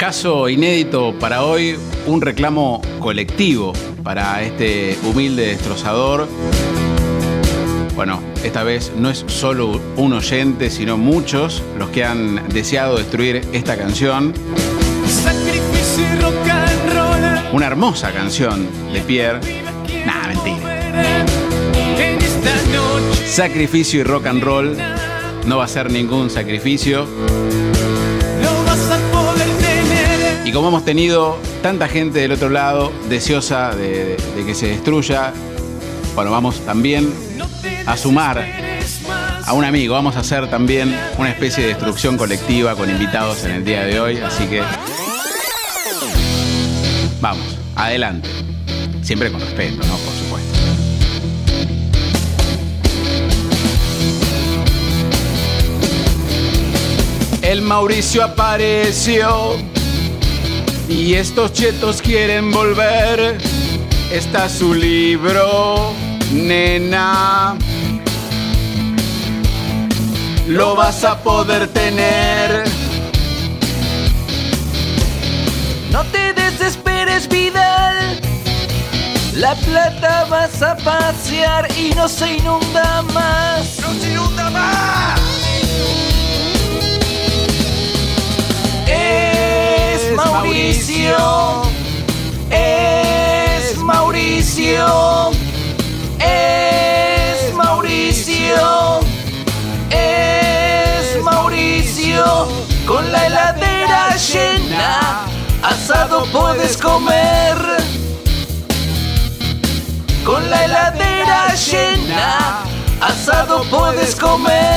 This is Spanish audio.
Caso inédito para hoy, un reclamo colectivo para este humilde destrozador. Bueno, esta vez no es solo un oyente, sino muchos los que han deseado destruir esta canción. Sacrificio y rock and roll. Una hermosa canción de Pierre. Nah, mentira. Sacrificio y rock and roll. No va a ser ningún sacrificio. Y como hemos tenido tanta gente del otro lado deseosa de, que se destruya, bueno, vamos también a sumar a un amigo. Vamos a hacer también una especie de destrucción colectiva con invitados en el día de hoy. Así que vamos, adelante. Siempre con respeto, ¿no? Por supuesto. El Mauricio apareció y estos chetos quieren volver. Está su libro, nena. Lo vas a poder tener. No te desesperes, Vidal. La plata vas a pasear y no se inunda más. ¡No se inunda más! Mauricio. Es Mauricio. Es Mauricio. Es Mauricio. Con la heladera llena, asado puedes comer. Con la heladera llena, asado puedes comer.